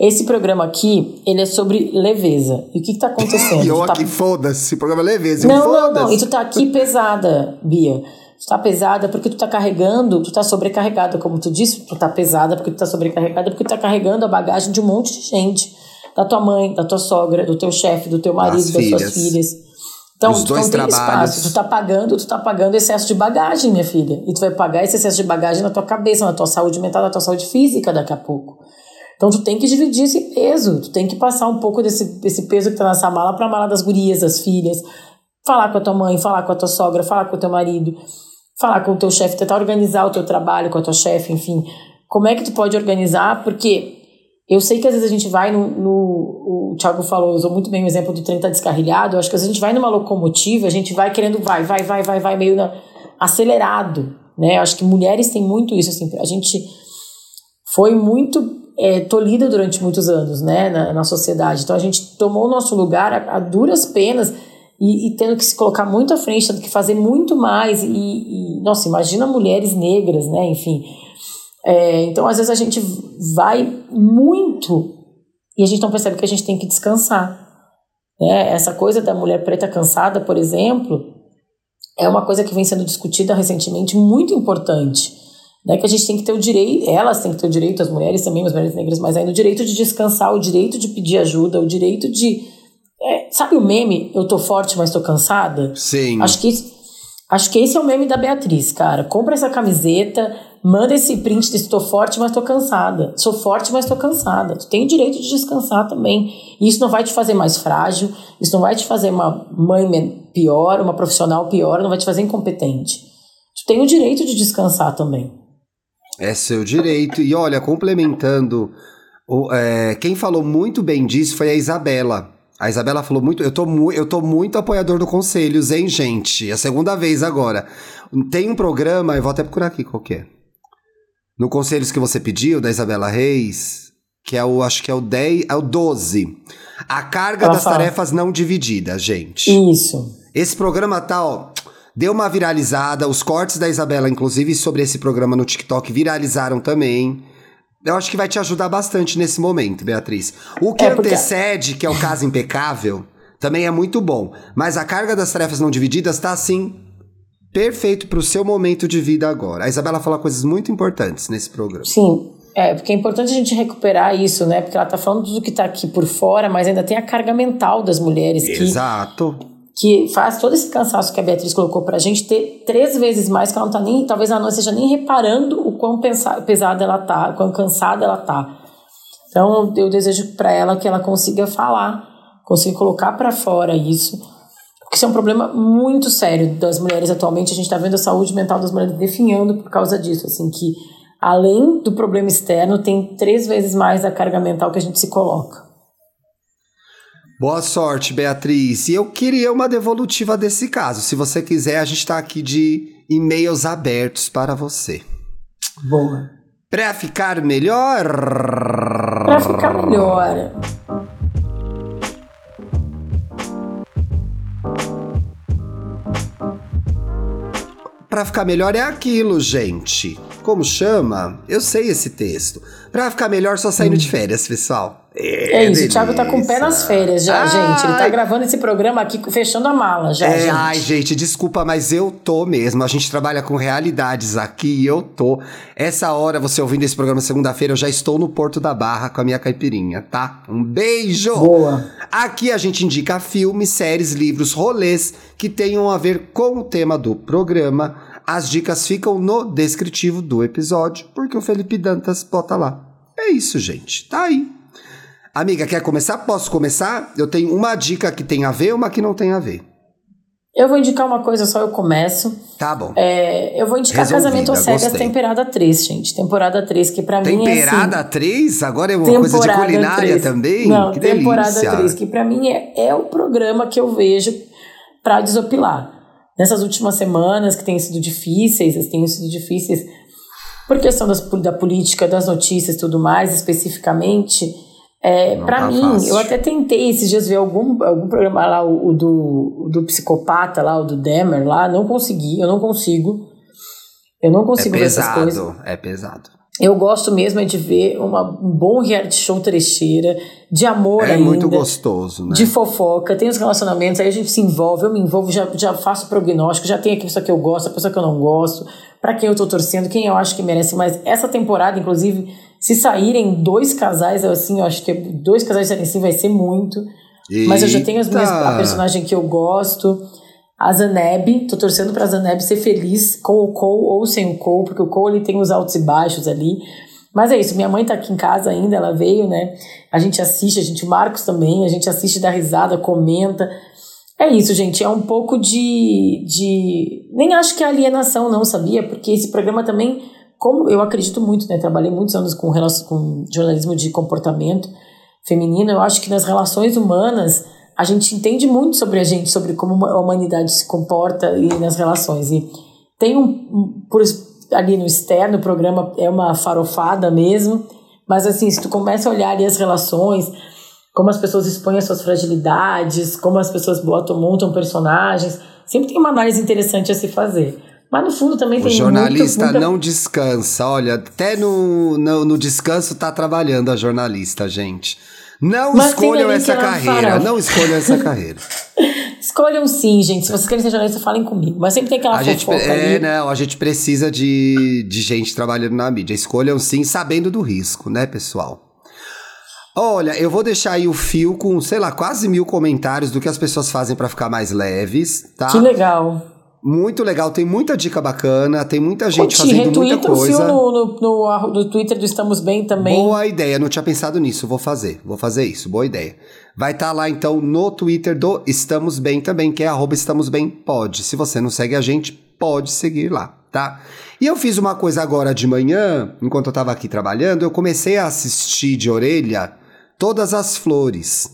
esse programa aqui, ele é sobre leveza. E o que que tá acontecendo? E eu tá- aqui, foda-se, programa leveza, eu Não, não, não. E tu tá aqui pesada, Bia. Tu tá pesada porque tu tá carregando, tu tá sobrecarregada, como tu disse, tu tá pesada porque tu tá sobrecarregada, porque tu tá carregando a bagagem de um monte de gente. Da tua mãe, da tua sogra, do teu chefe, do teu marido, Das das, suas filhas. Então, tu dois tem trabalhos. espaço. Tu tá pagando, tu tá pagando excesso de bagagem, minha filha. E tu vai pagar esse excesso de bagagem na tua cabeça, na tua saúde mental, na tua saúde física daqui a pouco. Então tu tem que dividir esse peso, tu tem que passar um pouco desse, desse peso que tá nessa mala pra mala das gurias, das filhas. Falar com a tua mãe, falar com a tua sogra, falar com o teu marido, falar com o teu chefe, tentar organizar o teu trabalho com a tua chefe, enfim. Como é que tu pode organizar? Porque eu sei que às vezes a gente vai no. no o Thiago falou, usou muito bem o exemplo do trem tá descarrilhado. Eu acho que às vezes a gente vai numa locomotiva, a gente vai querendo, vai, vai, vai, vai, vai, meio na, acelerado. Né? Eu acho que mulheres têm muito isso, assim, a gente foi muito é, tolhida durante muitos anos né, na, na sociedade. Então a gente tomou o nosso lugar a, a duras penas e, e tendo que se colocar muito à frente, tendo que fazer muito mais. E, e nossa, imagina mulheres negras, né? Enfim. É, então, às vezes, a gente vai muito e a gente não percebe que a gente tem que descansar. Né? Essa coisa da mulher preta cansada, por exemplo, é uma coisa que vem sendo discutida recentemente, muito importante. Né? Que a gente tem que ter o direito, elas têm que ter o direito, as mulheres também, as mulheres negras, mas ainda o direito de descansar, o direito de pedir ajuda, o direito de. é, sabe o meme? Eu tô forte, mas tô cansada? Sim. Acho que, acho que esse é o meme da Beatriz, cara. Compra essa camiseta, manda esse print desse tô forte, mas tô cansada. Sou forte, mas tô cansada. Tu tem o direito de descansar também. E isso não vai te fazer mais frágil, isso não vai te fazer uma mãe pior, uma profissional pior, não vai te fazer incompetente. Tu tem o direito de descansar também. É seu direito. E olha, complementando, o- é, quem falou muito bem disso foi a Isabela. A Isabela falou muito. Eu tô, mu eu tô muito apoiador do Conselhos, hein, gente? É a segunda vez agora. Tem um programa, eu vou até procurar aqui qual que é. No Conselhos que você pediu, da Isabela Reis, que é o, acho que é o 10, é o 12. A carga Ela das fala. tarefas não divididas, gente. Isso. Esse programa tá, ó, deu uma viralizada. Os cortes da Isabela, inclusive, sobre esse programa no TikTok viralizaram também. Eu acho que vai te ajudar bastante nesse momento, Beatriz. O que É, porque- antecede, que é o caso impecável, também é muito bom. Mas a carga das tarefas não divididas tá assim. Perfeito pro seu momento de vida agora. A Isabela fala coisas muito importantes nesse programa. Sim, é, porque é importante a gente recuperar isso, né? Porque ela tá falando do que tá aqui por fora, mas ainda tem a carga mental das mulheres que, Exato. que faz todo esse cansaço que a Beatriz colocou pra gente ter três vezes mais, que ela não tá nem, talvez ela não esteja nem reparando o quão pesada ela tá, o quão cansada ela tá. Então eu desejo para ela que ela consiga falar, consiga colocar para fora isso, isso é um problema muito sério das mulheres atualmente. A gente está vendo a saúde mental das mulheres definhando por causa disso, assim que além do problema externo tem três vezes mais a carga mental que a gente se coloca. Boa sorte, Beatriz. E eu queria uma devolutiva desse caso. Se você quiser, a gente está aqui de e-mails abertos para você. Boa. Para ficar melhor. Para ficar melhor. Para ficar melhor é aquilo, gente. Como chama? Eu sei esse texto. Para ficar melhor, só saindo de férias, pessoal. É, é isso, delícia. o Thiago tá com o pé nas férias já, ai. gente. Ele tá gravando esse programa aqui, fechando a mala já, é, gente. Ai, gente, desculpa, mas eu tô mesmo. A gente trabalha com realidades aqui e eu tô. Essa hora, você ouvindo esse programa segunda-feira, eu já estou no Porto da Barra com a minha caipirinha, tá? Um beijo! Boa! Aqui a gente indica filmes, séries, livros, rolês que tenham a ver com o tema do programa. As dicas ficam no descritivo do episódio, porque o Felipe Dantas bota lá. É isso, gente. Tá aí. Amiga, quer começar? Posso começar? Eu tenho uma dica que tem a ver uma que não tem a ver. Eu vou indicar uma coisa só, eu começo. Tá bom. É, eu vou indicar Resolvida, Casamento às Cegas, gostei. temporada 3, gente. Temporada 3, que pra mim é Temporada assim, 3? Agora é uma coisa de culinária 3. também? Não, que temporada delícia. 3, que pra mim é, é o programa que eu vejo pra desopilar. Nessas últimas semanas, que têm sido difíceis, têm sido difíceis por questão das, da política, das notícias e tudo mais, especificamente é, para tá mim, fácil. eu até tentei esses dias ver algum, algum programa lá, o, o do, o do psicopata lá, o do Demer lá, não consegui, eu não consigo. Eu não consigo é ver essas coisas. É pesado. Eu gosto mesmo é de ver uma, um bom reality show trecheira, de amor é ainda. É muito gostoso, né? De fofoca, tem os relacionamentos, aí a gente se envolve, eu me envolvo, já, já faço prognóstico, já tem a pessoa que eu gosto, a pessoa que eu não gosto, para quem eu tô torcendo, quem eu acho que merece mais. Essa temporada, inclusive, se saírem dois casais, assim, eu acho que dois casais assim vai ser muito. Eita. Mas eu já tenho as minhas, a personagem que eu gosto. A Zaneb, tô torcendo pra Zaneb ser feliz com o Cole ou sem o Cole, porque o Cole ele tem os altos e baixos ali. Mas é isso, minha mãe tá aqui em casa ainda, ela veio, né? A gente assiste, a gente, o Marcos também, a gente assiste, dá risada, comenta. É isso, gente, é um pouco de. de nem acho que é alienação, não, sabia? Porque esse programa também como eu acredito muito, né? Trabalhei muitos anos com, com jornalismo de comportamento feminino, eu acho que nas relações humanas a gente entende muito sobre a gente, sobre como a humanidade se comporta e nas relações. E tem um, por ali no externo, o programa é uma farofada mesmo, mas assim, se tu começa a olhar ali as relações, como as pessoas expõem as suas fragilidades, como as pessoas botam, montam personagens, sempre tem uma análise interessante a se fazer. Mas no fundo também o tem jornalista muita, muita... não descansa. Olha, até no, no, no, descanso tá trabalhando a jornalista, gente. Não Mas escolham essa carreira. Não escolham essa carreira. Escolham sim, gente. Se vocês querem ser jornalista, falem comigo. Mas sempre tem aquela a gente, É, não, a gente precisa de, de gente trabalhando na mídia. Escolham sim, sabendo do risco, né, pessoal? Olha, eu vou deixar aí o fio com, sei lá, quase mil comentários do que as pessoas fazem para ficar mais leves, tá? Que legal. Muito legal, tem muita dica bacana, tem muita gente Curti, fazendo muita coisa. No, no, no, no Twitter do Estamos Bem também. Boa ideia, não tinha pensado nisso, vou fazer, vou fazer isso, boa ideia. Vai estar tá lá então no Twitter do Estamos Bem também, que é arroba Estamos Bem Pode. Se você não segue a gente, pode seguir lá, tá? E eu fiz uma coisa agora de manhã, enquanto eu tava aqui trabalhando, eu comecei a assistir de orelha Todas as Flores.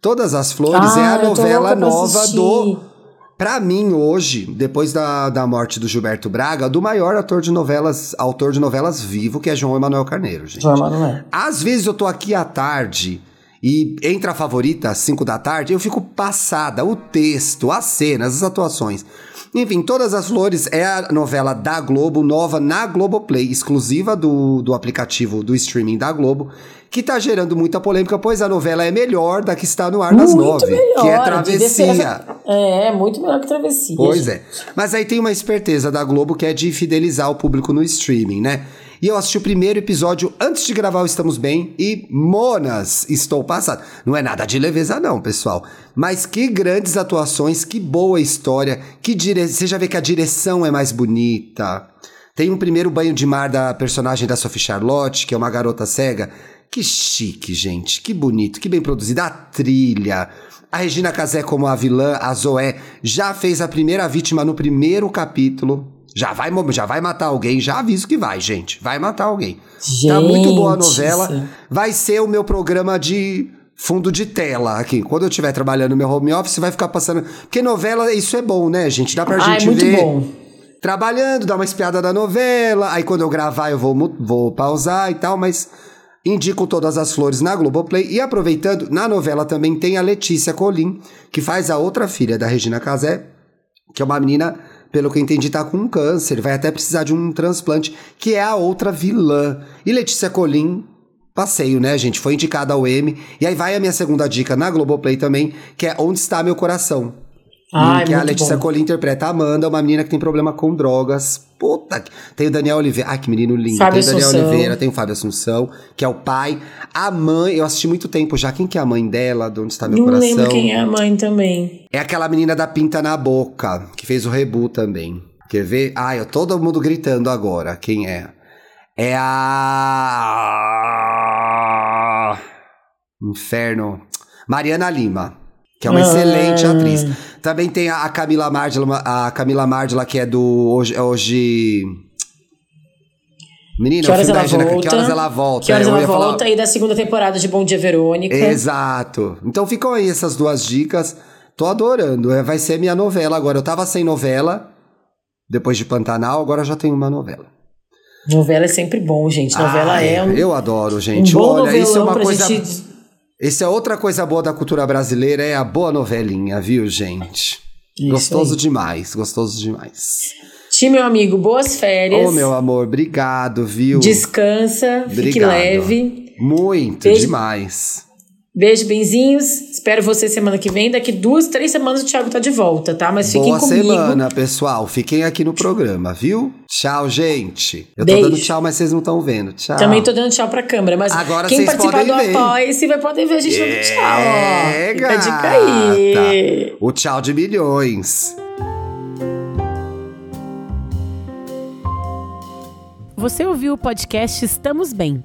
Todas as Flores ah, é a novela nova do para mim, hoje, depois da, da morte do Gilberto Braga, do maior ator de novelas, autor de novelas vivo, que é João Emanuel Carneiro, gente. João Emanuel. Às vezes eu tô aqui à tarde e entra a favorita às 5 da tarde, eu fico passada, o texto, as cenas, as atuações. Enfim, Todas as Flores é a novela da Globo, nova na Globoplay, exclusiva do, do aplicativo do streaming da Globo, que tá gerando muita polêmica, pois a novela é melhor da que está no ar nas nove, melhor, que é Travessia. É, é, muito melhor que Travessia. Pois é. Mas aí tem uma esperteza da Globo que é de fidelizar o público no streaming, né? E eu assisti o primeiro episódio antes de gravar o Estamos Bem e Monas, estou passado. Não é nada de leveza não, pessoal. Mas que grandes atuações, que boa história, que dire... você já vê que a direção é mais bonita. Tem um primeiro banho de mar da personagem da Sophie Charlotte, que é uma garota cega, Que chique, gente. Que bonito, que bem produzida. A trilha. A Regina Casé como a vilã, a Zoé, já fez a primeira vítima no primeiro capítulo. Já vai, já vai matar alguém, já aviso que vai, gente. Vai matar alguém. Gente, tá muito boa a novela. Vai ser o meu programa de fundo de tela aqui. Quando eu estiver trabalhando no meu home office, vai ficar passando. Porque novela, isso é bom, né, gente? Dá pra é gente muito ver. bom. Trabalhando, dar uma espiada da novela. Aí quando eu gravar, eu vou, vou pausar e tal, mas indico todas as flores na Globoplay. E aproveitando, na novela também tem a Letícia Colim, que faz a outra filha da Regina Casé, que é uma menina, pelo que eu entendi, tá com um câncer, vai até precisar de um transplante, que é a outra vilã. E Letícia Colim, passeio, né, gente? Foi indicada ao M. E aí vai a minha segunda dica na Globoplay também, que é Onde Está Meu Coração. Ai, que a muito Letícia bom. Interpreta a Amanda, uma menina que tem problema com drogas. Puta, que- tem o Daniel Oliveira. Ai, que menino lindo. Fábio tem o Daniel Assunção. Oliveira, tem o Fábio Assunção, que é o pai. A mãe, eu assisti muito tempo já. Quem que é a mãe dela? De onde está meu Não coração? lembro quem é a mãe também. É aquela menina da pinta na boca, que fez o rebu também. Quer ver? Ai, ó, todo mundo gritando agora. Quem é? É a. Inferno. Mariana Lima. Que é uma Ah. excelente atriz. Também tem a Camila Mardila, a Camila Mardila, que é do Hoje. é hoje... Menina, Que o horas ela Regina, volta? Que horas ela volta? Que horas ela falar- volta e da segunda temporada de Bom Dia Verônica. Exato. Então ficam aí essas duas dicas. Tô adorando. É, Vai ser minha novela agora. Eu tava sem novela depois de Pantanal, agora já tenho uma novela. Novela é sempre bom, gente. Novela Ai, é um, Eu adoro, um gente. bom Olha, isso é uma coisa. gente... Isso é outra coisa boa da cultura brasileira, é a boa novelinha, viu, gente? Isso gostoso aí. demais, gostoso demais. Ti, meu amigo, boas férias. Ô, meu amor, obrigado, viu? Descansa, fique Obrigado. leve. Muito, Beijo. demais. Beijo, benzinhos. Espero você semana que vem. Daqui duas, três semanas o Thiago tá de volta, tá? Mas fiquem Boa comigo. semana, pessoal. Fiquem aqui no programa, viu? Tchau, gente. Eu tô Beijo. dando tchau, mas vocês não estão vendo. Tchau. Também tô dando tchau pra câmera, mas Agora quem participar do. Apoia-se vai poder ver a gente dando tchau. É, Fica a dica aí. O tchau de milhões. Você ouviu o podcast Estamos Bem?